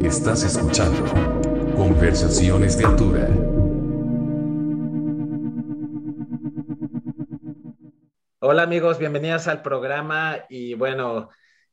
Estás escuchando Conversaciones de Altura. Hola amigos, bienvenidos al programa y bueno,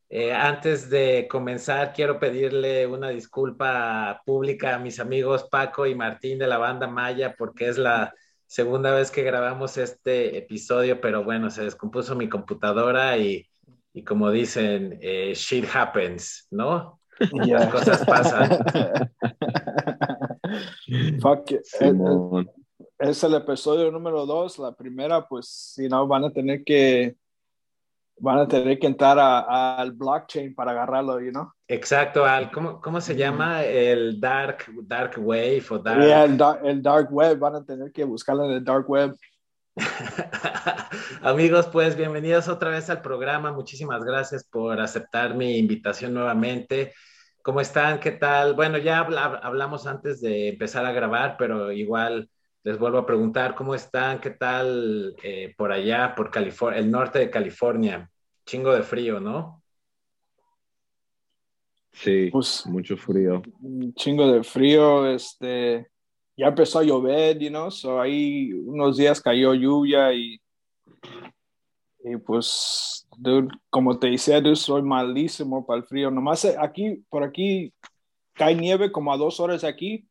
eh, antes de comenzar quiero pedirle una disculpa pública a mis amigos Paco y Martín de la banda Maya porque es la segunda vez que grabamos este episodio, pero bueno, se descompuso mi computadora y, y como dicen, eh, shit happens, ¿no? Las cosas pasan. Fuck, eh, eh, es el episodio número dos. La primera, pues, si no, van a tener que van a tener que entrar al blockchain para agarrarlo, you know? Exacto, al, ¿cómo, ¿cómo, se llama? El dark, dark wave o dark... el, el, dark web, van a tener que buscarlo en el dark web. Amigos, pues bienvenidos otra vez al programa. Muchísimas gracias por aceptar mi invitación nuevamente. ¿Cómo están? ¿Qué tal? Bueno, ya hablamos antes de empezar a grabar, pero igual les vuelvo a preguntar cómo están, qué tal eh, por allá, por California, el norte de California. Chingo de frío, ¿no? Sí, pues, mucho frío. Chingo de frío, este, ya empezó a llover, you know, so ahí unos días cayó lluvia y, y pues, como te decía, soy malísimo para el frío. Nomás aquí, por aquí, cae nieve como a dos horas aquí,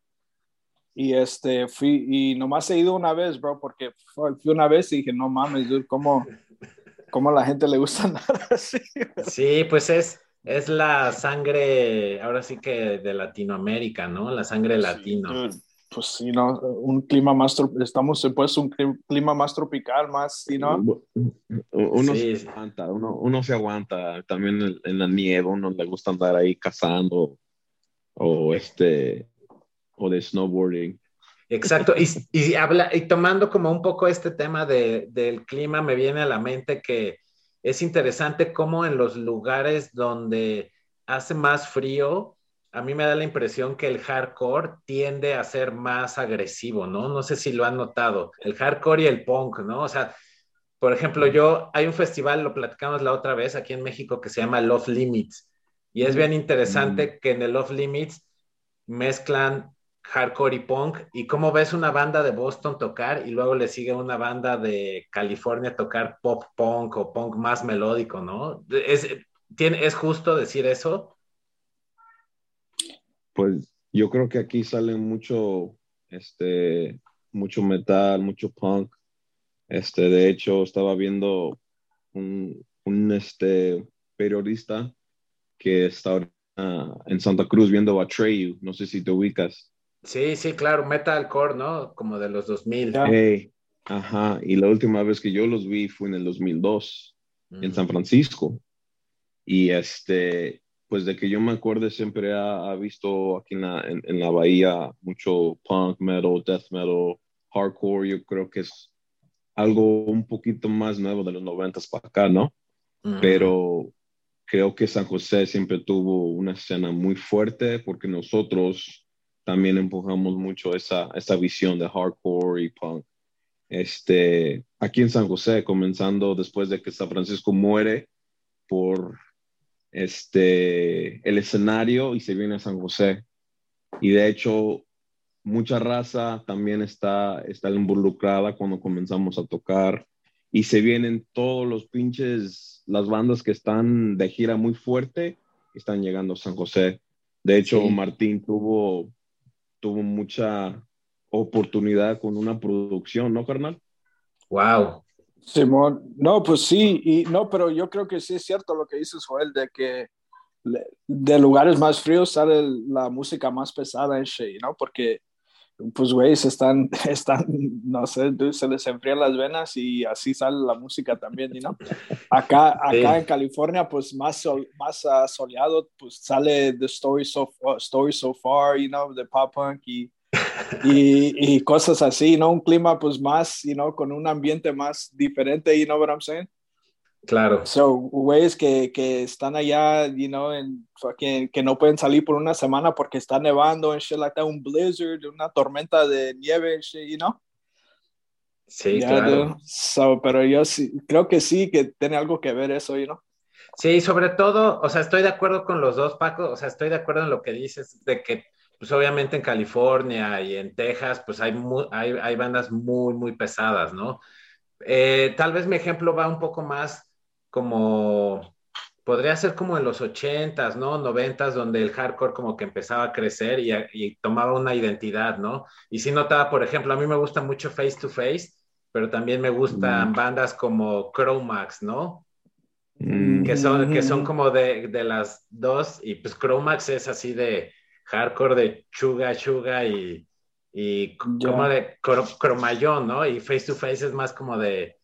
y este, fui, y nomás he ido una vez, bro, porque fui una vez y dije, no mames, dude, ¿cómo, cómo a la gente le gusta andar así? Sí, pues es, es la sangre, ahora sí que de Latinoamérica, ¿no? La sangre latino. Pues sí, ¿no? Un clima más, estamos pues un clima más tropical, más, ¿sí, no? Uno se aguanta, uno, uno, se aguanta, también en, la nieve, uno le gusta andar ahí cazando o este o de snowboarding. Exacto, y, y, habla, y tomando como un poco este tema de, del clima, me viene a la mente que es interesante cómo en los lugares donde hace más frío, a mí me da la impresión que el hardcore tiende a ser más agresivo, ¿no? No sé si lo han notado, el hardcore y el punk, ¿no? O sea, por ejemplo, yo, hay un festival, lo platicamos la otra vez aquí en México, que se llama Love Limits, y es bien interesante que en el Love Limits mezclan hardcore y punk, y cómo ves una banda de Boston tocar y luego le sigue una banda de California tocar pop punk o punk más melódico, ¿no? ¿Es, tiene, ¿es justo decir eso? Pues yo creo que aquí sale mucho, este, mucho metal, mucho punk. Este, de hecho, estaba viendo un, un este, periodista que está en Santa Cruz viendo a Treyu, no sé si te ubicas. Sí, sí, claro, metalcore, ¿no? Como de los 2000. ajá, y la última vez que yo los vi fue en el 2002, en San Francisco. Y este, pues de que yo me acuerde, siempre ha, visto aquí en la, en, la, bahía mucho punk metal, death metal, hardcore. Yo creo que es algo un poquito más nuevo de los 90 para acá, ¿no? Pero creo que San José siempre tuvo una escena muy fuerte porque nosotros también empujamos mucho esa, esa visión de hardcore y punk. Este, aquí en San José, comenzando después de que San Francisco muere por este, el escenario y se viene a San José. Y de hecho, mucha raza también está, está involucrada cuando comenzamos a tocar. Y se vienen todos los pinches, las bandas que están de gira muy fuerte, están llegando a San José. De hecho, Martín tuvo tuvo mucha oportunidad con una producción, ¿no, carnal? Wow. Simón, no, pues sí, y no, pero yo creo que sí es cierto lo que dices, Joel, de que de lugares más fríos sale la música más pesada en Shea, ¿no? Porque pues, güey, están, están, no sé, se les enfrían las venas y así sale la música también, ¿no? Acá, acá en California, pues más, más soleado, pues sale The Story So, Story so Far, you know, de pop punk y, y, y, cosas así, ¿no? Un clima, pues más, you know, con un ambiente más diferente, you know what I'm saying? Claro. So, güeyes que, que están allá, you know, en, que, que no pueden salir por una semana porque está nevando en shit like that, un blizzard, una tormenta de nieve, shit, you know. Sí, claro. So, pero yo sí, creo que sí, que tiene algo que ver eso, you know. Sí, sobre todo, o sea, estoy de acuerdo con los dos, Paco, o sea, estoy de acuerdo en lo que dices, de que, pues obviamente en California y en Texas, pues hay, hay, hay, bandas muy, muy pesadas, ¿no? Eh, tal vez mi ejemplo va un poco más como, podría ser como en los ochentas, ¿no? Noventas, donde el hardcore como que empezaba a crecer y, y, tomaba una identidad, ¿no? Y sí notaba, por ejemplo, a mí me gusta mucho Face to Face, pero también me gustan bandas como Chromax, ¿no? Mm. Que, son, que son como de, de, las dos, y pues Chromax es así de hardcore de chuga, chuga y, y como de cromayón, ¿no? Y Face to Face es más como de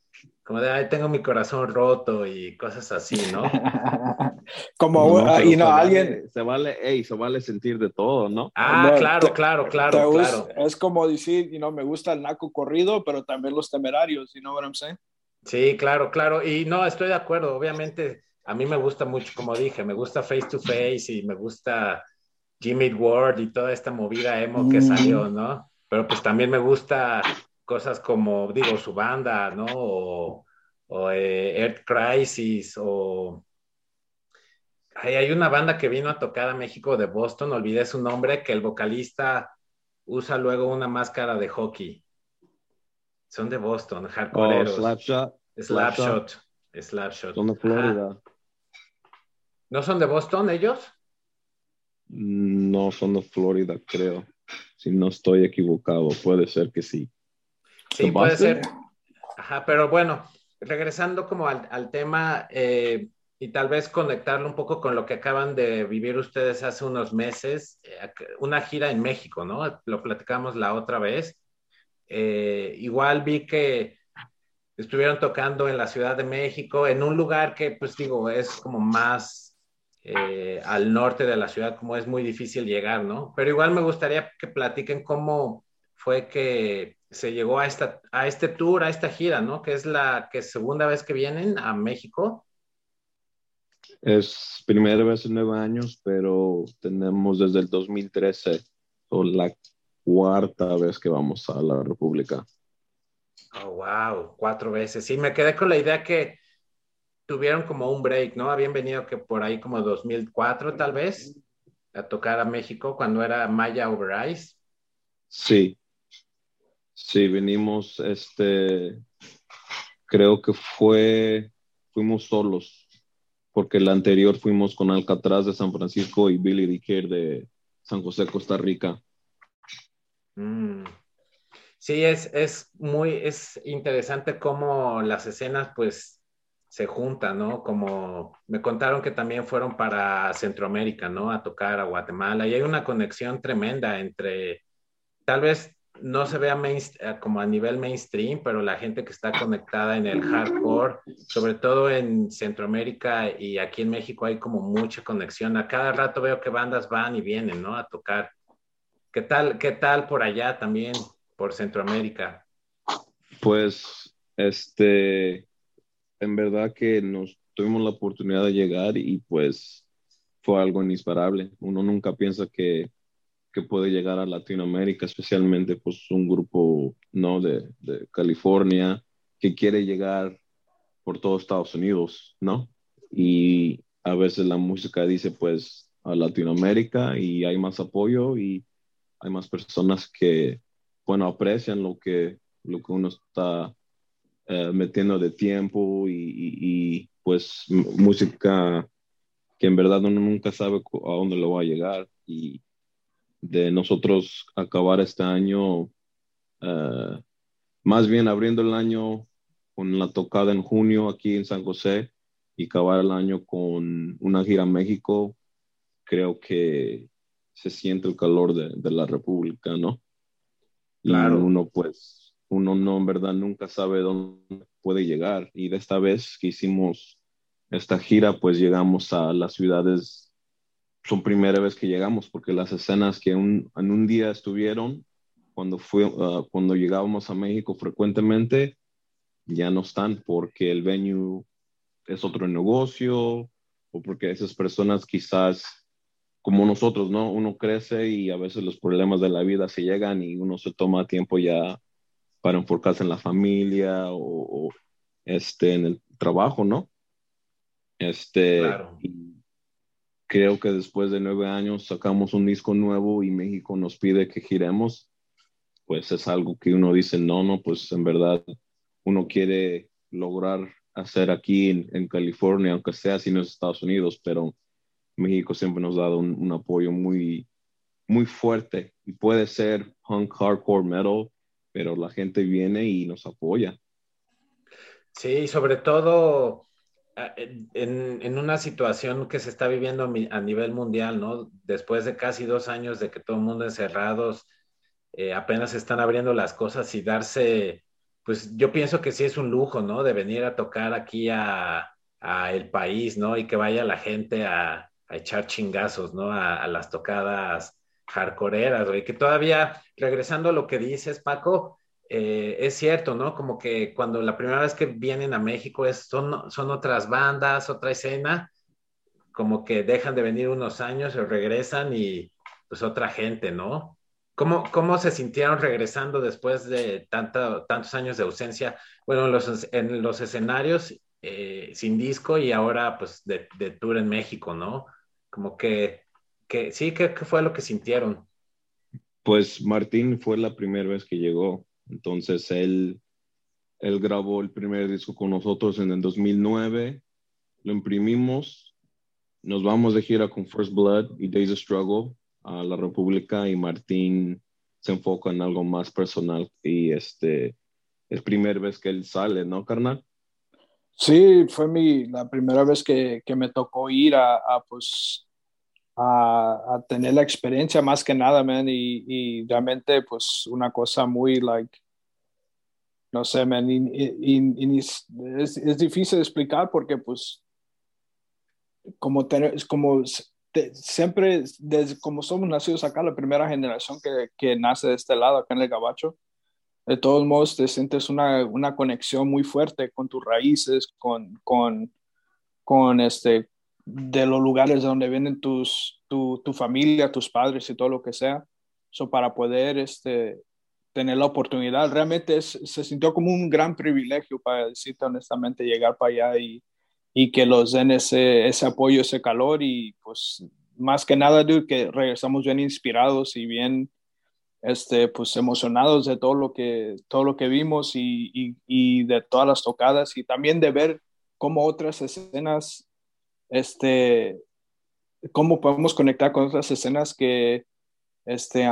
como de, ay, tengo mi corazón roto y cosas así, ¿no? como, no, y no, alguien... se vale, hey, se vale sentir de todo, ¿no? Ah, claro, claro, claro, claro. Es como decir, you know, me gusta el naco corrido, pero también los temerarios, you know what I'm saying? Sí, claro, claro. Y no, estoy de acuerdo. Obviamente, a mí me gusta mucho, como dije, me gusta Face to Face y me gusta Jimmy Ward y toda esta movida emo que salió, ¿no? Pero pues también me gusta cosas como, digo, su banda, ¿no? O, eh, Earth Crisis, o... hay una banda que vino a tocar a México de Boston, olvidé su nombre, que el vocalista usa luego una máscara de hockey. Son de Boston, hardcore. Oh, Slapshot. Slapshot. Slapshot. Son de Florida. ¿No son de Boston ellos? No, son de Florida, creo. Si no estoy equivocado, puede ser que sí. Sí, puede ser. Ajá, pero bueno, regresando como al, tema eh, y tal vez conectarlo un poco con lo que acaban de vivir ustedes hace unos meses, eh, una gira en México, ¿no? Lo platicamos la otra vez. Eh, igual vi que estuvieron tocando en la Ciudad de México, en un lugar que, pues digo, es como más al norte de la ciudad, como es muy difícil llegar, ¿no? Pero igual me gustaría que platiquen cómo fue que se llegó a, esta, a este tour, a esta gira, ¿no? Que es la que segunda vez que vienen a México. Es primera vez en nueve años, pero tenemos desde el 2013 o la cuarta vez que vamos a la República. Oh, wow, cuatro veces. Sí, me quedé con la idea que tuvieron como un break, ¿no? Habían venido que por ahí como 2004 tal vez a tocar a México cuando era Maya Over Ice. Sí, Sí, venimos, este, creo que fue, fuimos solos, porque el anterior fuimos con Alcatraz de San Francisco y Billy Dicker de San José, Costa Rica. Mm. Sí, es, es muy, es interesante cómo las escenas pues se juntan, ¿no? Como me contaron que también fueron para Centroamérica, ¿no? A tocar a Guatemala y hay una conexión tremenda entre, tal vez no se vea eh, como a nivel mainstream, pero la gente que está conectada en el hardcore, sobre todo en Centroamérica y aquí en México hay como mucha conexión. A cada rato veo que bandas van y vienen, ¿no? A tocar. ¿Qué tal, qué tal por allá también, por Centroamérica? Pues, este, en verdad que nos tuvimos la oportunidad de llegar y pues fue algo inesperable. Uno nunca piensa que que puede llegar a Latinoamérica, especialmente pues un grupo no de, de California que quiere llegar por todo Estados Unidos, ¿no? Y a veces la música dice pues a Latinoamérica y hay más apoyo y hay más personas que, bueno, aprecian lo que, lo que uno está eh, metiendo de tiempo y, y, pues música que en verdad uno nunca sabe a dónde lo va a llegar y de nosotros acabar este año, eh, más bien abriendo el año con la tocada en junio aquí en San José y acabar el año con una gira a México, creo que se siente el calor de, la República, ¿no? Claro. uno pues, uno no en verdad nunca sabe dónde puede llegar y de esta vez que hicimos esta gira pues llegamos a las ciudades son primera vez que llegamos, porque las escenas que en un día estuvieron, cuando, fue, ah, cuando llegábamos a México frecuentemente, ya no están porque el venue es otro negocio o porque esas personas quizás como nosotros, ¿no? Uno crece y a veces los problemas de la vida se llegan y uno se toma tiempo ya para enfocarse en la familia o, o este, en el trabajo, ¿no? Este, creo que después de nueve años sacamos un disco nuevo y México nos pide que giremos, pues es algo que uno dice, no, no, pues en verdad uno quiere lograr hacer aquí en, California, aunque sea así en los Estados Unidos, pero México siempre nos ha dado un, apoyo muy, muy fuerte y puede ser punk, hardcore, metal, pero la gente viene y nos apoya. Sí, sobre todo en, una situación que se está viviendo a nivel mundial, ¿no? Después de casi dos años de que todo el mundo encerrados, eh, apenas están abriendo las cosas y darse, pues yo pienso que sí es un lujo, ¿no? De venir a tocar aquí a, el país, ¿no? Y que vaya la gente a, echar chingazos, ¿no? A, las tocadas hardcoreeras, y que todavía, regresando a lo que dices, Paco, eh, es cierto, ¿no? Como que cuando la primera vez que vienen a México es, son, son otras bandas, otra escena, como que dejan de venir unos años regresan y pues otra gente, ¿no? ¿Cómo, cómo se sintieron regresando después de tantos años de ausencia? Bueno, en los, en los escenarios eh, sin disco y ahora pues de, de, tour en México, ¿no? Como que, que sí, ¿qué, ¿qué fue lo que sintieron? Pues Martín fue la primera vez que llegó entonces él, él grabó el primer disco con nosotros en el 2009, lo imprimimos, nos vamos de gira con First Blood y Days of Struggle a la República y Martín se enfoca en algo más personal y este es primera vez que él sale, ¿no, carnal? Sí, fue mi, la primera vez que, que me tocó ir a, a pues, a, tener la experiencia más que nada, man, y, y realmente, pues, una cosa muy, like, no sé, man, y, es, es, difícil de explicar porque, pues, como, tener, como siempre, desde, como somos nacidos acá, la primera generación que, que, nace de este lado, acá en el Gabacho, de todos modos te sientes una, una conexión muy fuerte con tus raíces, con, con, con este, de los lugares de donde vienen tus, tu, tu, familia, tus padres y todo lo que sea. So, para poder este, tener la oportunidad, realmente se sintió como un gran privilegio, para decirte honestamente, llegar para allá y, y que los den ese, ese apoyo, ese calor y pues más que nada, dude, que regresamos bien inspirados y bien este, pues emocionados de todo lo que, todo lo que vimos y, y, y de todas las tocadas y también de ver cómo otras escenas este, cómo podemos conectar con otras escenas que, este,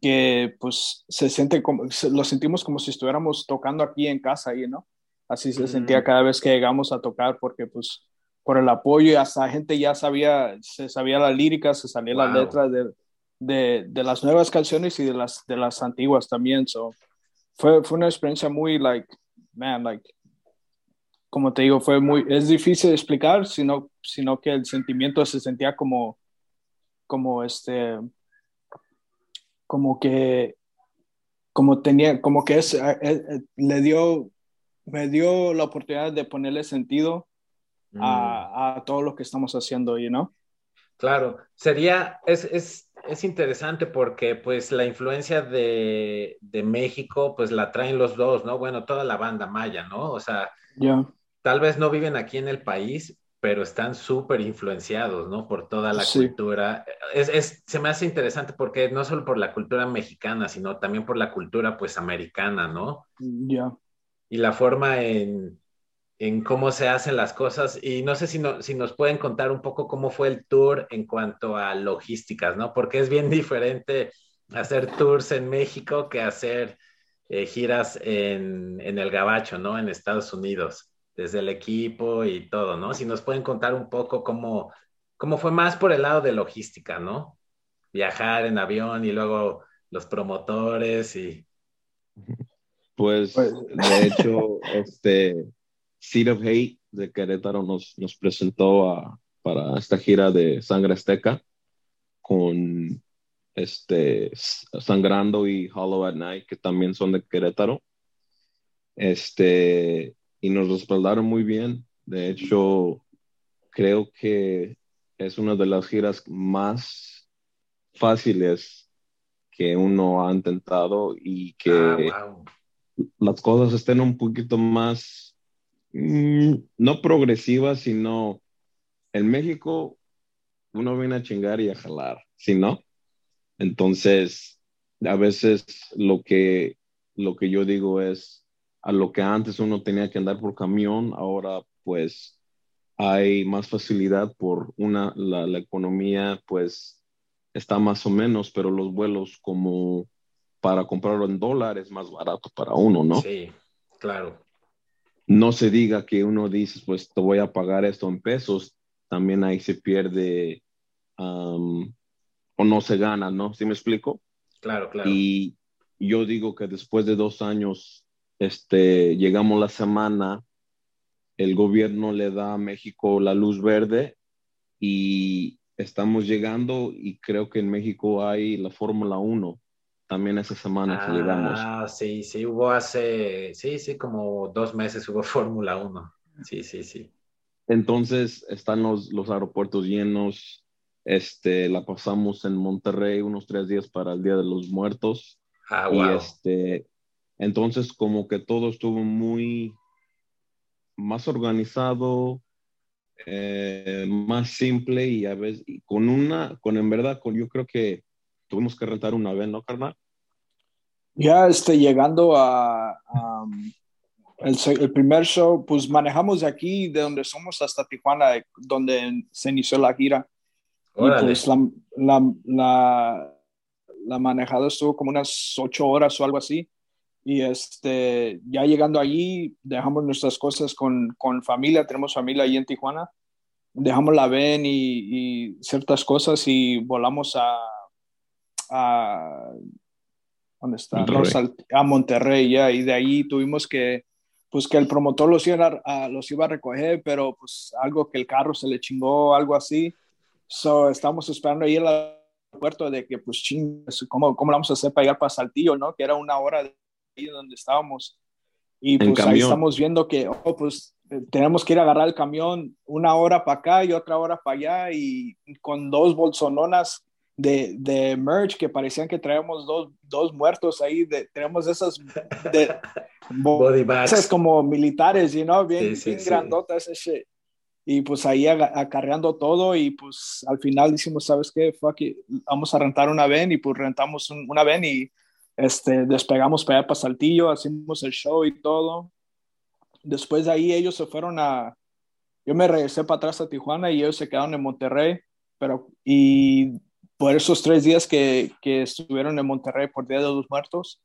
que pues se siente como, lo sentimos como si estuviéramos tocando aquí en casa, ahí, ¿no? Así se sentía mm. cada vez que llegamos a tocar porque pues por el apoyo y hasta gente ya sabía, se sabía la lírica, se salía la letra de, de, de, las nuevas canciones y de las, de las antiguas también. So, fue, fue una experiencia muy, like, man, like, como te digo, fue muy, es difícil de explicar, sino, sino que el sentimiento se sentía como, como este, como que, como tenía, como que es, eh, eh, le dio, me dio la oportunidad de ponerle sentido a, mm. a, todo lo que estamos haciendo hoy, ¿no? Claro, sería, es, es, es, interesante porque pues la influencia de, de, México pues la traen los dos, ¿no? Bueno, toda la banda maya, ¿no? O sea, ya tal vez no viven aquí en el país, pero están súper influenciados, ¿no? Por toda la cultura. Es, se me hace interesante porque no solo por la cultura mexicana, sino también por la cultura, pues, americana, ¿no? Ya. Y la forma en, en, cómo se hacen las cosas. Y no sé si, no, si nos pueden contar un poco cómo fue el tour en cuanto a logísticas, ¿no? Porque es bien diferente hacer tours en México que hacer eh, giras en, en el Gabacho, ¿no? En Estados Unidos desde el equipo y todo, ¿no? Si nos pueden contar un poco cómo, cómo fue más por el lado de logística, ¿no? Viajar en avión y luego los promotores y... Pues, pues de hecho, este Seed of Hate de Querétaro nos, nos presentó a, para esta gira de Sangre Azteca con este Sangrando y Hollow at Night, que también son de Querétaro. Este, y nos respaldaron muy bien. De hecho, creo que es una de las giras más fáciles que uno ha intentado y que ah, las cosas estén un poquito más Mm, no progresiva, sino en México uno viene a chingar y a jalar, ¿sí no? Entonces, a veces lo que, lo que yo digo es, a lo que antes uno tenía que andar por camión, ahora pues hay más facilidad por una, la, la economía pues está más o menos, pero los vuelos como para comprarlo en dólares es más barato para uno, ¿no? Sí, claro. No se diga que uno dice, pues te voy a pagar esto en pesos, también ahí se pierde um, o no se gana, ¿no? ¿Sí me explico? Claro, claro. Y yo digo que después de dos años, este, llegamos la semana, el gobierno le da a México la luz verde y estamos llegando y creo que en México hay la Fórmula 1. También esa semana que llegamos. Ah, sí, sí, hubo hace, sí, sí, como dos meses hubo Fórmula 1. Sí, sí, sí. Entonces están los, los aeropuertos llenos. Este, la pasamos en Monterrey unos tres días para el Día de los Muertos. Ah, wow. Y este, entonces como que todo estuvo muy más organizado, eh, más simple y a veces con una, con en verdad, con yo creo que tuvimos que rentar una vez, ¿no, carnal? Ya este, llegando a, a el, el, primer show, pues manejamos de aquí, de donde somos, hasta Tijuana, donde se inició la gira. Órale. Y pues la, la, la, la, manejada estuvo como unas ocho horas o algo así. Y este, ya llegando allí, dejamos nuestras cosas con, con familia, tenemos familia ahí en Tijuana. Dejamos la VEN y, y ciertas cosas y volamos a, a ¿dónde está? Monterrey. a Monterrey, ya, y de ahí tuvimos que, pues que el promotor los iba a, los iba a recoger, pero pues algo que el carro se le chingó, algo así. So, estamos esperando ahí el aeropuerto de que, pues, ching, ¿cómo, ¿cómo vamos a hacer para llegar para Saltillo, no? Que era una hora de ahí donde estábamos. Y pues ahí estamos viendo que, oh, pues, eh, tenemos que ir a agarrar el camión una hora para acá y otra hora para allá y con dos bolsononas de, de merch que parecían que traíamos dos, dos muertos ahí, de, tenemos esas de, Body bags. esas como militares, you know, bien, Sí, sí, bien sí. grandotas ese shit. Y pues ahí acarreando todo y pues al final decimos, ¿sabes qué? Fuck it, vamos a rentar una van y pues rentamos un- una van y este, despegamos para allá para Saltillo, hacemos el show y todo. Después de ahí ellos se fueron a, yo me regresé para atrás a Tijuana y ellos se quedaron en Monterrey, pero y por esos tres días que, que estuvieron en Monterrey por Día de los Muertos,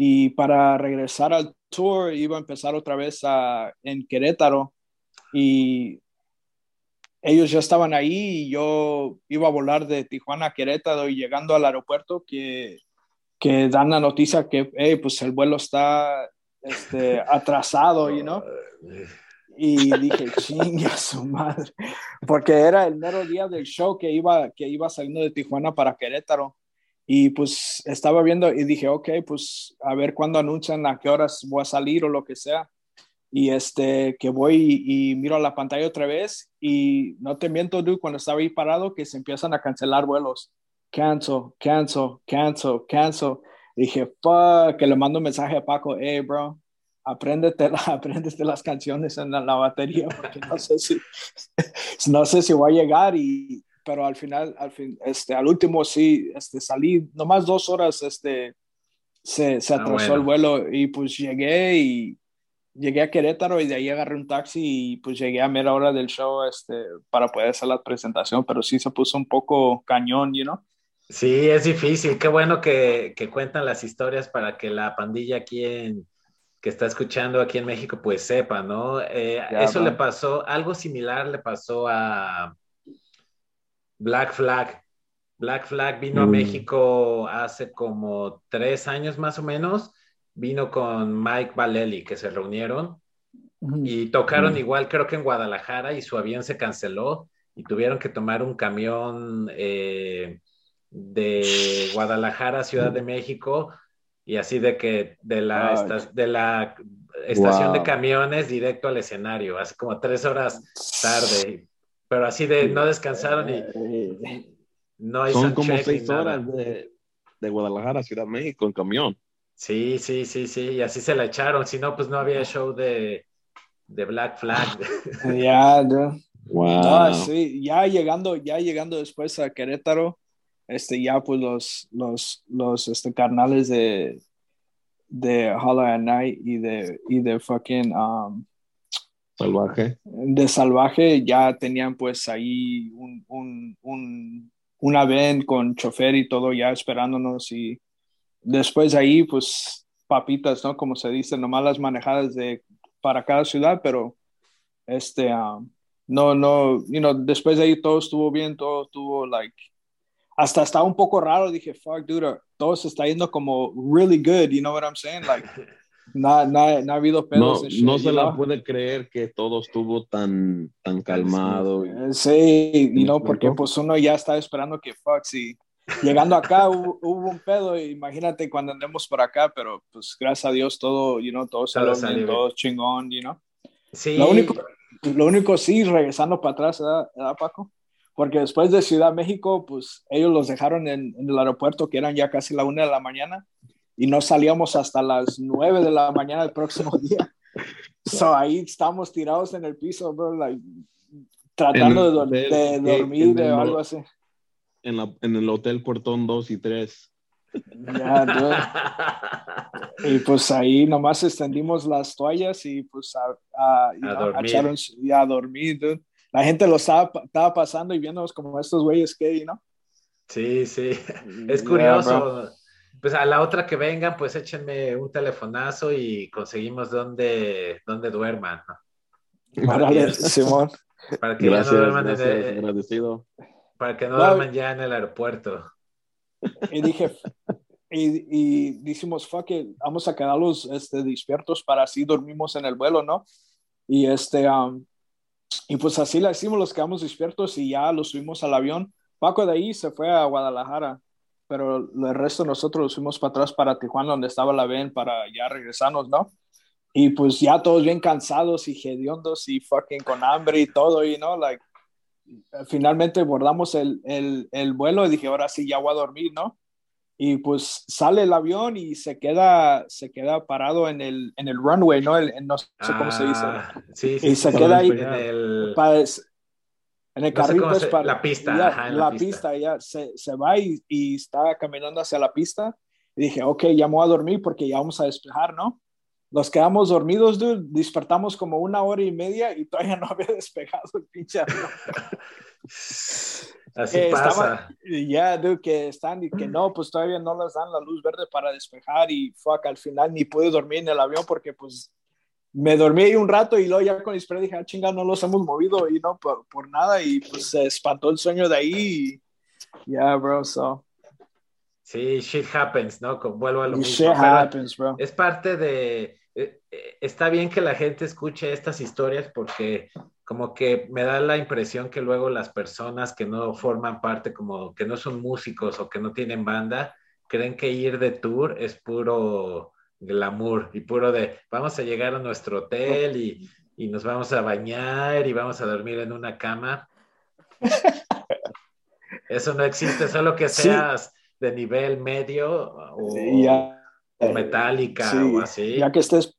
y para regresar al tour iba a empezar otra vez a, en Querétaro y ellos ya estaban ahí y yo iba a volar de Tijuana a Querétaro y llegando al aeropuerto que, que dan la noticia que hey, pues el vuelo está este, atrasado, you know? Y dije, chinga su madre, porque era el mero día del show que iba, que iba saliendo de Tijuana para Querétaro. Y pues estaba viendo y dije, ok, pues a ver cuándo anuncian a qué horas voy a salir o lo que sea. Y este, que voy y, y miro a la pantalla otra vez y no te miento, dude, cuando estaba ahí parado, que se empiezan a cancelar vuelos. Cancel, cancel, cancel, cancel. Dije, fuck, que le mando un mensaje a Paco, hey, bro, apréndete, la- apréndete las canciones en la, la batería, porque no sé si, no sé si voy a llegar y, pero al final, al fin, este, al último sí, este, salí, nomás dos horas, este, se, se Ah, atrasó bueno. el vuelo y pues llegué y llegué a Querétaro y de ahí agarré un taxi y pues llegué a mera hora del show, este, para poder hacer la presentación, pero sí se puso un poco cañón, you know? Sí, es difícil. Qué bueno que, que cuentan las historias para que la pandilla aquí en, que está escuchando aquí en México, pues sepa, ¿no? Eh, Ya, eso le pasó, algo similar le pasó a Black Flag. Black Flag vino a Mm. México hace como tres años más o menos. Vino con Mike Valelli, que se reunieron y tocaron Mm. igual, creo que en Guadalajara, y su avión se canceló y tuvieron que tomar un camión eh, de Guadalajara a Ciudad de México y así de que de la, Ay. esta- de la estación de camiones directo al escenario, hace como tres horas tarde, pero así de no descansaron y no hay Son como seis horas de, de Guadalajara a Ciudad de México en camión. Sí, sí, sí, sí, y así se la echaron, si no, pues no había show de, de Black Flag. Ya, ya. Wow. No, sí, ya llegando, ya llegando después a Querétaro, este, ya pues los, los, los este, carnales de, de Hollow at Night y de, y de fucking, um, Salvaje. de Salvaje ya tenían pues ahí un, un, un, una van con chofer y todo ya esperándonos y después ahí pues papitas, ¿no? Como se dice, nomás las manejadas de, para cada ciudad, pero este, um, no, no, you know, después de ahí todo estuvo bien, todo estuvo like, hasta estaba un poco raro, dije, fuck, dude, todo se está yendo como really good, you know what I'm saying? Like, no, no, no ha habido No, pedos. and shit, no se you la know? puede creer que todo estuvo tan, tan calmado. y- Eh, Sí, y no, ¿Me porque pues uno ya está esperando que fuck, si llegando acá hubo, hubo un pedo, imagínate cuando andemos por acá, pero pues gracias a Dios todo, you know, todo salió bien. todo chingón, you know. Sí, Lo único, lo único sí, regresando para atrás, ¿verdad, ¿verdad, Paco? Porque después de Ciudad México, pues ellos los dejaron en, en el aeropuerto, que eran ya casi la una de la mañana, y no salíamos hasta las nueve de la mañana del próximo día. So ahí estamos tirados en el piso, bro, like, tratando de, de en dormir de algo así. En, la, en el hotel Portón 2 y 3. Ya, dude. Y pues ahí nomás extendimos las toallas y pues a, a, A dormir. echar un- y a dormir, dude. La gente lo estaba, estaba pasando y viéndonos como estos güeyes que, ¿no? Sí, sí. Es Yeah, curioso. pues a la otra que vengan, pues échenme un telefonazo y conseguimos donde, donde duerman, ¿no? Simón. Para que ya Gracias, no duerman en gracias, el- agradecido. para que no No. duerman ya en el aeropuerto. Y dije, y, y dijimos, fuck it, vamos a quedarlos este, despiertos para así dormimos en el vuelo, ¿no? Y este, um, y pues así la hicimos, los quedamos despiertos y ya los subimos al avión. Paco de ahí se fue a Guadalajara, pero el resto nosotros los fuimos para atrás para Tijuana, donde estaba la VEN, para ya regresarnos, ¿no? Y pues ya todos bien cansados y hediondos y fucking con hambre y todo, y no, like, finalmente bordamos el, el, el vuelo y dije, ahora sí, ya voy a dormir, ¿no? Y pues sale el avión y se queda, se queda parado en el, en el runway, ¿no? El- en- no sé cómo se dice. Ah, Sí, sí, Y se sí, queda ahí- en el, Pa- es- en el No carrito es para la pista, ya, ajá, en la, la pista. pista. ya se, se va y, y está caminando hacia la pista. Y dije, ok, ya me voy a dormir porque ya vamos a despejar, ¿no? Nos quedamos dormidos, dude. Despertamos como una hora y media y todavía no había despegado el pinche así Eh, pasa. Ya, dude, que están y que no, pues todavía no les dan la luz verde para despejar y fuck, al final ni pude dormir en el avión porque pues me dormí ahí un rato y luego ya con Isper dije, ah, chinga, no los hemos movido y no, por, por nada y pues se espantó el sueño de ahí y ya, bro, so. Sí, shit happens, ¿no? Vuelvo a lo mismo. shit happens, bro. es parte de... eh, eh, está bien que la gente escuche estas historias porque como que me da la impresión que luego las personas que no forman parte, como que no son músicos o que no tienen banda, creen que ir de tour es puro glamour y puro de vamos a llegar a nuestro hotel y, y nos vamos a bañar y vamos a dormir en una cama. Eso no existe, solo que Sí. seas de nivel medio o, Y ya, o metálica sí, o así. ya que estés,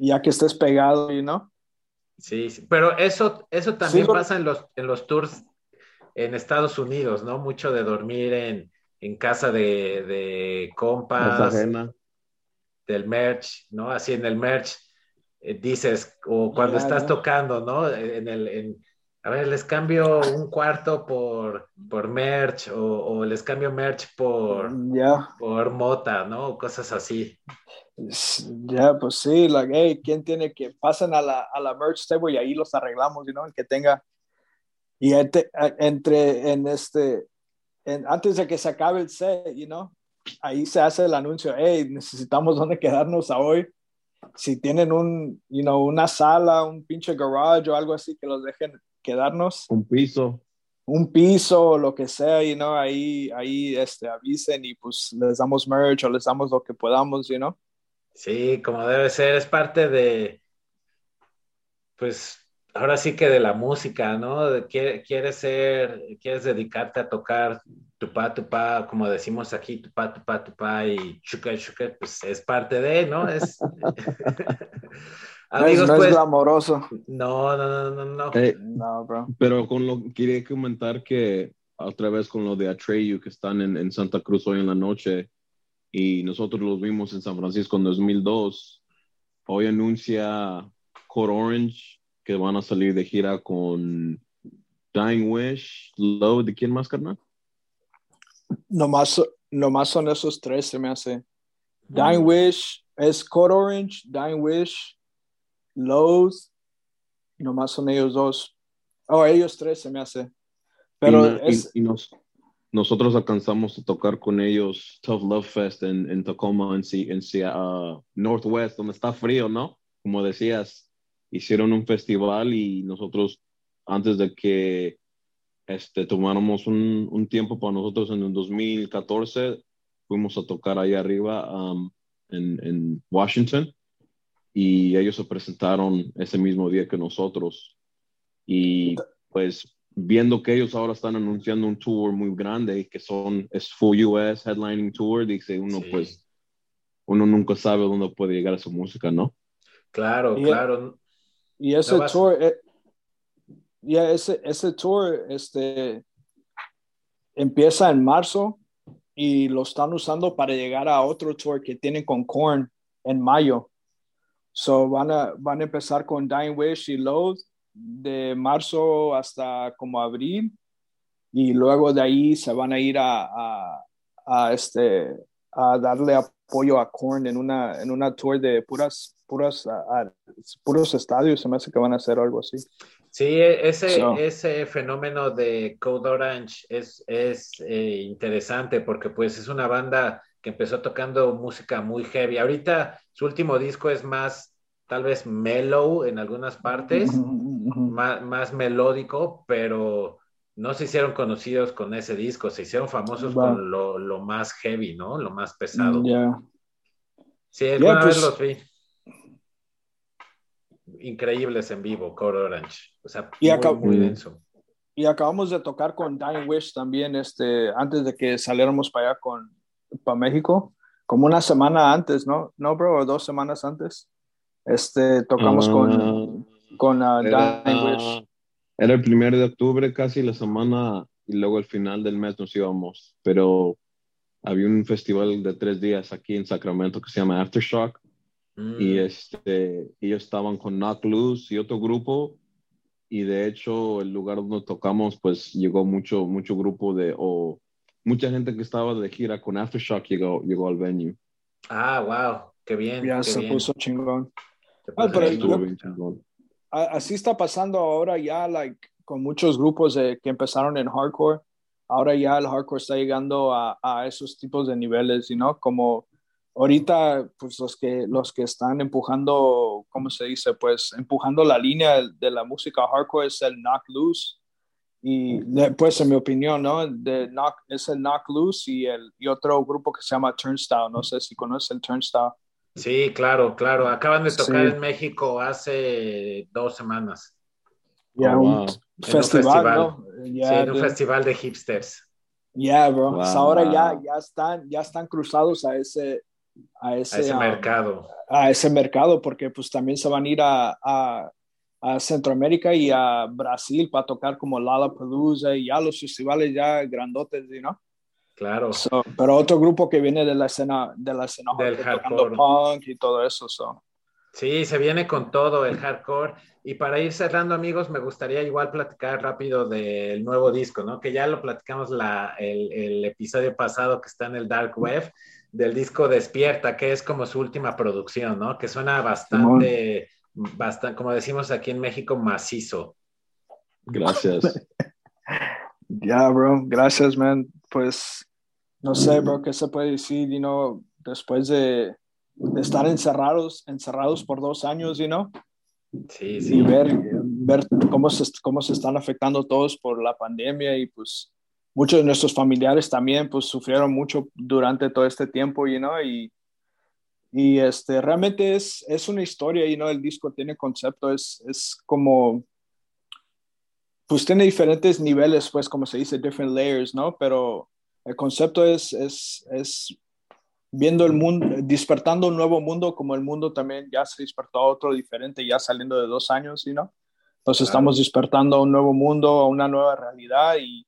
ya que estés pegado, y no Sí, sí, pero eso, eso también Sí, pasa en los, en los tours en Estados Unidos, ¿no? Mucho de dormir en, en casa de, de compas, ajena. del merch, ¿no? Así en el merch eh, dices, o cuando Ya, estás tocando, ¿no? En el, en, a ver, les cambio un cuarto por, por merch o, o les cambio merch por, por mota, ¿no? Cosas así. Ya, pues sí, like, hey, ¿quién tiene que pasen a la, a la merch table y ahí los arreglamos, you know, el que tenga. Y entre, en este, en- antes de que se acabe el set, you know, ahí se hace el anuncio, hey, necesitamos dónde quedarnos a hoy. Si tienen un, you know, una sala, un pinche garage o algo así que los dejen quedarnos, Un piso. un piso o lo que sea, you know, ahí, ahí, este, avisen y pues les damos merch o les damos lo que podamos, you know. Sí, como debe ser, es parte de, pues, ahora sí que de la música, ¿no? Quieres ser, quieres dedicarte a tocar tupá, tupá, como decimos aquí, tupá, tupá, tupá y chuca, chuca, pues es parte de, ¿no? Es... Amigos, no es pues, glamoroso. no, no, no, no, no. Eh, No, bro. pero con lo quería comentar que otra vez con lo de Atreyu que están en, en Santa Cruz hoy en la noche y nosotros los vimos en San Francisco en 2002. Hoy anuncia Code Orange que van a salir de gira con Dying Wish, Low, ¿de quién más, carnal? Nomás, nomás son esos tres, se me hace. Dying Wish, es Code Orange, Dying Wish, Lowe's, nomás son ellos dos. Oh, ellos tres se me hace. Pero y, no- y- es, y nos- nosotros alcanzamos a tocar con ellos Tough Love Fest en, en Tacoma, en, en ah, Northwest, donde está frío, ¿no? Como decías, hicieron un festival y nosotros, antes de que este, tomáramos un, un tiempo para nosotros en el 2014, fuimos a tocar ahí arriba um, en, en Washington y ellos se presentaron ese mismo día que nosotros. Y pues viendo que ellos ahora están anunciando un tour muy grande que son, es full US headlining tour, dice uno Sí. pues, uno nunca sabe dónde puede llegar su música, ¿no? Claro, Y- claro. y ese No tour, eh, ya ese, ese tour, este, empieza en marzo y lo están usando para llegar a otro tour que tienen con Korn en mayo. So van a, van a empezar con Dying Wish y Load de marzo hasta como abril y luego de ahí se van a ir a, a, a, este, a darle apoyo a Korn en una, en una tour de puras, puras, a- puros estadios, se me hace que van a hacer algo así. Sí, e- ese, So. ese fenómeno de Code Orange es, es eh, interesante porque pues es una banda que empezó tocando música muy heavy. Ahorita su último disco es más, tal vez mellow en algunas partes, más, más melódico, pero no se hicieron conocidos con ese disco, se hicieron famosos Va. con lo, lo más heavy, ¿no? Lo más pesado. Ya. Sí, alguna vez pues- los vi. Increíbles en vivo, Code Orange. O sea, Y muy, acá- muy Mm. denso. Y acabamos de tocar con Dying Wish también, este, antes de que saliéramos para allá con, para México, como una semana antes, ¿no? No, bro, o dos semanas antes. Este, tocamos con, Ah, con uh, era, Dying Wish. era el primero de octubre, casi la semana, y luego al final del mes nos íbamos, pero había un festival de tres días aquí en Sacramento que se llama Aftershock, Mm. y este, ellos estaban con Knock Loose y otro grupo, y de hecho el lugar donde tocamos, pues llegó mucho, mucho grupo de, o mucha gente que estaba de gira con Aftershock llegó, llegó al venue. Ah, wow, qué bien. Ya qué se bien. puso chingón. Se Ah, pero bien. Estuvo yo- bien chingón. A- Así está pasando ahora ya, like, con muchos grupos de, que empezaron en hardcore. Ahora ya el hardcore está llegando a, a esos tipos de niveles, ¿no? Como ahorita, pues los que, los que están empujando, ¿cómo se dice? Pues empujando la línea de la música hardcore es el Knock Loose. Y pues en mi opinión, ¿no? De knock, es el Knock Loose y, el, y otro grupo que se llama Turnstile. No sé si conoces el Turnstile. Sí, claro, claro. Acaban de tocar Sí. en México hace dos semanas. Ya, Oh, un wow. festival, festival. ¿no? Sí, Ya, en un festival de hipsters. Yeah, bro. Wow. Hasta ahora ya, ya están, ya están cruzados a ese, a ese, a ese um, mercado. a ese mercado, porque pues también se van a ir a, a, a Centroamérica y a Brasil para tocar como Lollapalooza y ya los festivales ya grandotes, ¿no? Claro. So, pero otro grupo que viene de la escena, de la escena Del hardcore, punk y todo eso, so. Sí, se viene con todo el hardcore. Y para ir cerrando, amigos, me gustaría igual platicar rápido del nuevo disco, ¿no? Que ya lo platicamos la, el, el episodio pasado que está en el Dark Web, del disco Despierta, que es como su última producción, ¿no? Que suena bastante, bastante, como decimos aquí en México, macizo. Gracias. Ya, bro, gracias, man. Pues, no sé, bro, ¿qué se puede decir, you know, después de, de estar encerrados, encerrados por dos años, you know, Sí, y sí. ver, ver cómo, se, cómo se están afectando todos por la pandemia y pues muchos de nuestros familiares también pues sufrieron mucho durante todo este tiempo, you know, y, y este, realmente es, es una historia, you know, el disco tiene concepto, es, es como, pues tiene diferentes niveles, pues como se dice, different layers, ¿no? Pero el concepto es, es, es viendo el mundo, despertando un nuevo mundo, como el mundo también ya se despertó a otro diferente, ya saliendo de dos años, ¿no? Entonces estamos despertando a un nuevo mundo, a una nueva realidad y,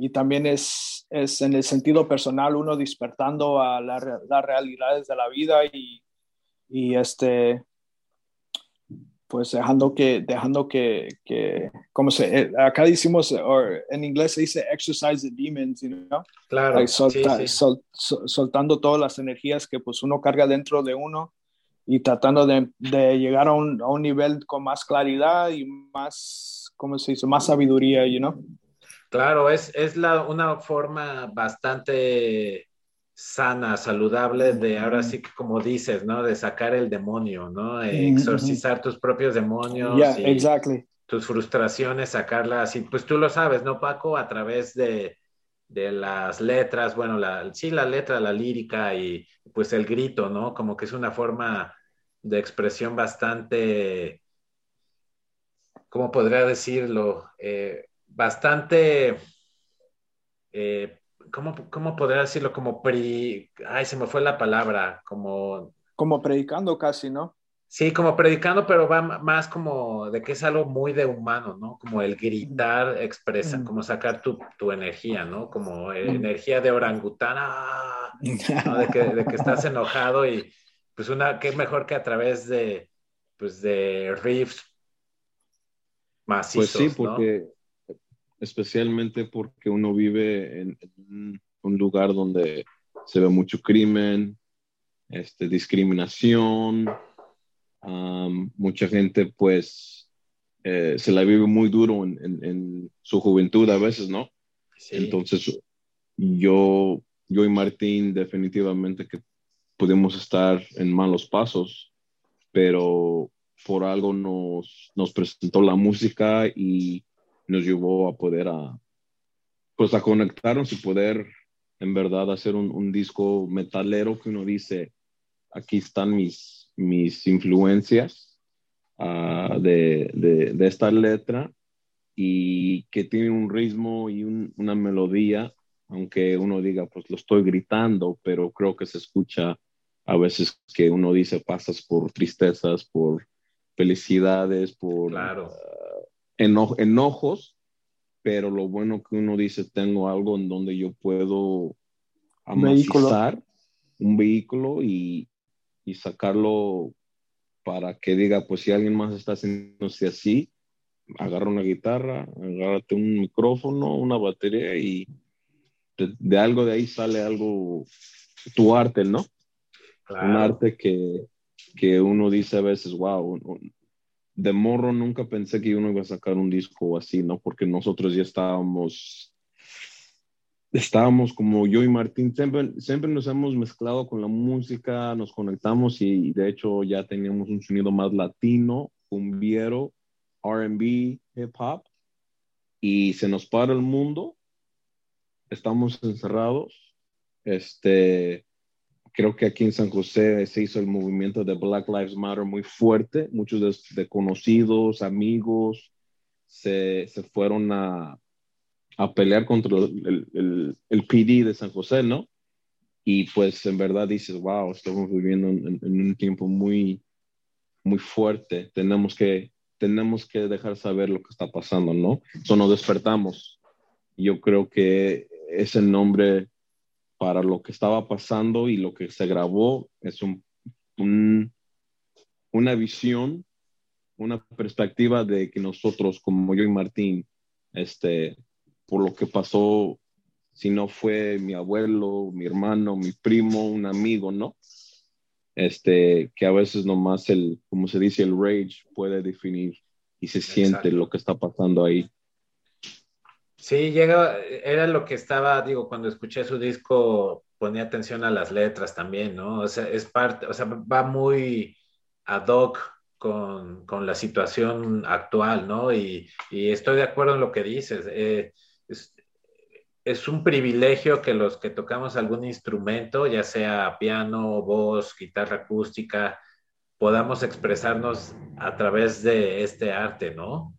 y también es, es, en el sentido personal uno despertando a las realidades de la vida y, y este, pues dejando que, dejando que, que como se, eh, acá decimos, en inglés se dice exercise the demons, ¿no? Claro. soltando todas las energías que pues uno carga dentro de uno y tratando de, de llegar a un, a un, nivel con más claridad y más, ¿cómo se dice? Más sabiduría, you know? Claro, es, es la, una forma bastante sana, saludable, de ahora sí que como dices, ¿no? De sacar el demonio, ¿no? exorcizar tus propios demonios. Yeah, exactly. Tus frustraciones, sacarlas. Y pues tú lo sabes, ¿no, Paco? A través de, de las letras, bueno, la, sí, la letra, la lírica y pues el grito, ¿no? Como que es una forma de expresión bastante, ¿cómo podría decirlo? Eh, bastante... Eh, ¿cómo, cómo podría decirlo? Como pri... Ay, se me fue la palabra, como... Como predicando casi, ¿no? Sí, como predicando, pero va más como de que es algo muy de humano, ¿no? Como el gritar expresa, mm. como sacar tu, tu, energía, ¿no? Como mm. energía de orangutana, ¿no? de, que, de, que, estás enojado y pues una, qué mejor que a través de, pues de riffs macizos, Pues sí, porque especialmente porque uno vive en, un lugar donde se ve mucho crimen, este, discriminación, mucha gente pues eh, se la vive muy duro en, su juventud a veces, ¿no? Entonces yo, yo y Martín definitivamente que pudimos estar en malos pasos, pero por algo nos, nos presentó la música y nos llevó a poder a, pues a conectarnos y poder en verdad hacer un, disco metalero que uno dice, aquí están mis, mis influencias ah, de, de, esta letra y que tiene un ritmo y una melodía, aunque uno diga, pues lo estoy gritando, pero creo que se escucha a veces que uno dice, pasas por tristezas, por felicidades, por... Claro enojos, pero lo bueno que uno dice, tengo algo en donde yo puedo amortizar un vehículo y, y, sacarlo para que diga, pues si alguien más está haciéndose así, agarra una guitarra, agárrate un micrófono, una batería y de, algo de ahí sale algo, tu arte, ¿no? Un arte que, que uno dice a veces, wow, de morro nunca pensé que uno iba a sacar un disco así, ¿no? Porque nosotros ya estábamos, estábamos como yo y Martín, siempre, siempre nos hemos mezclado con la música, nos conectamos y de hecho ya teníamos un sonido más latino, cumbiero, RB, hip hop, y se nos para el mundo, estamos encerrados, este, creo que aquí en San José se hizo el movimiento de Black Lives Matter muy fuerte. Muchos de, conocidos, amigos, se, se fueron a, a, pelear contra el, el, el, PD de San José, ¿no? Y pues en verdad dices, wow, estamos viviendo en, un tiempo muy, muy fuerte. Tenemos que, tenemos que dejar saber lo que está pasando, ¿no? Eso nos despertamos. Yo creo que ese nombre para lo que estaba pasando y lo que se grabó es un, una visión, una perspectiva de que nosotros, como yo y Martín, este, por lo que pasó, si no fue mi abuelo, mi hermano, mi primo, un amigo, ¿no? Este, que a veces nomás el, como se dice, el rage puede definir y se siente lo que está pasando ahí. Sí, llega, era lo que estaba, digo, cuando escuché su disco ponía atención a las letras también, ¿no? O sea, es parte, o sea, va muy ad hoc con, con la situación actual, ¿no? Y, y, estoy de acuerdo en lo que dices. Eh, es, es, un privilegio que los que tocamos algún instrumento, ya sea piano, voz, guitarra acústica, podamos expresarnos a través de este arte, ¿no?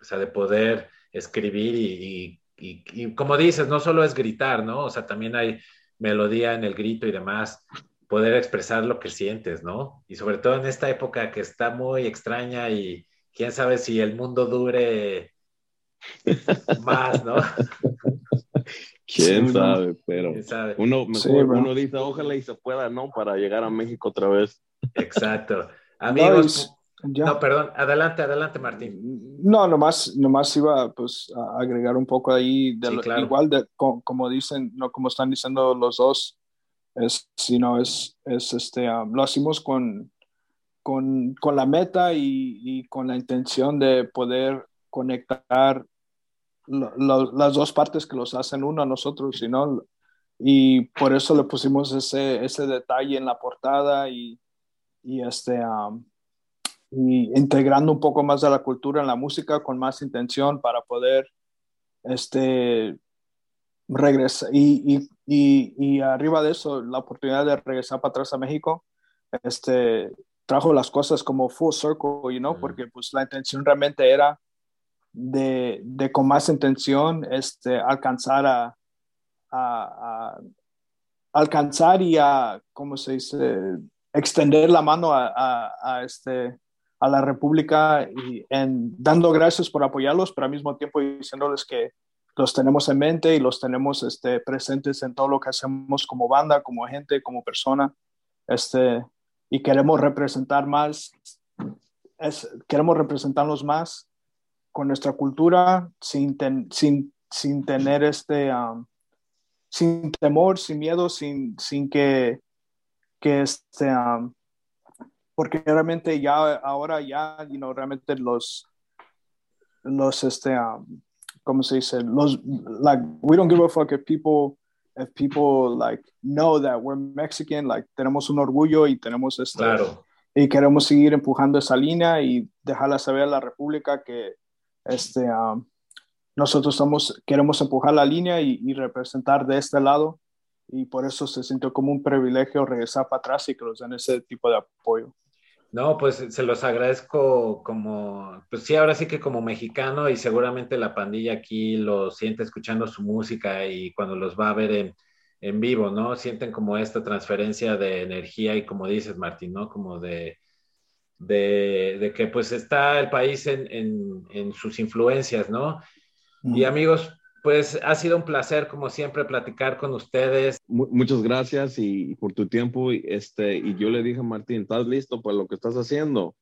O sea, de poder escribir y, y, como dices, no solo es gritar, ¿no? O sea, también hay melodía en el grito y demás, poder expresar lo que sientes, ¿no? Y sobre todo en esta época que está muy extraña y quién sabe si el mundo dure más, ¿no? Quién sabe, pero uno mejor, uno dice ojalá y se pueda, ¿no? Para llegar a México otra vez. Exacto. Amigos, no, perdón, adelante, adelante, Martín. No, nomás, nomás iba pues, a agregar un poco ahí, de igual de, como, dicen, no como están diciendo los dos, es, sino es, es este, um, lo hacemos con, con, con la meta y, y, con la intención de poder conectar las dos partes que los hacen uno a nosotros, sino, y por eso le pusimos ese, ese detalle en la portada y, y este... Um, y integrando un poco más de la cultura en la música con más intención para poder este, regresar. Y, y, y, arriba de eso, la oportunidad de regresar para atrás a México, este, trajo las cosas como full circle, you know, porque pues la intención realmente era de, de con más intención este, alcanzar a, a, a, alcanzar y a, ¿cómo se dice? extender la mano a, a, a este, a la República y en, dando gracias por apoyarlos, pero al mismo tiempo diciéndoles que los tenemos en mente y los tenemos este, presentes en todo lo que hacemos como banda, como gente, como persona. Este, y queremos representar más, queremos representarlos más con nuestra cultura sin, sin, sin tener este, um, sin temor, sin miedo, sin, sin que, que este, um, porque realmente ya ahora ya, you know, realmente los, los, este, um, ¿cómo se dice? Los, like, we don't give a fuck if people, if people, like, know that we're Mexican, like, tenemos un orgullo y tenemos este, claro. y queremos seguir empujando esa línea y dejarla saber a la República que, este, um, nosotros estamos, queremos empujar la línea y, y representar de este lado y por eso se sintió como un privilegio regresar para atrás y que nos den ese tipo de apoyo. No, pues se los agradezco como, pues sí, ahora sí que como mexicano y seguramente la pandilla aquí lo siente escuchando su música y cuando los va a ver en, en vivo, ¿no? Sienten como esta transferencia de energía y como dices, Martín, ¿no? Como de, de, de que pues está el país en, en, en sus influencias, ¿no? Y amigos, pues ha sido un placer, como siempre, platicar con ustedes. Muchas gracias y, por tu tiempo. Y, este, y yo le dije a Martín, ¿estás listo para lo que estás haciendo?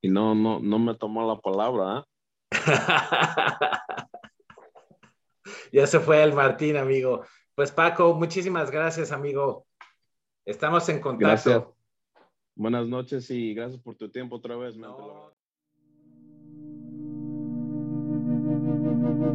Y no, no, no me tomó la palabra. ¿eh? ya se fue el Martín, amigo. Pues Paco, muchísimas gracias, amigo. Estamos en contacto. Gracias. Buenas noches y gracias por tu tiempo otra vez. No.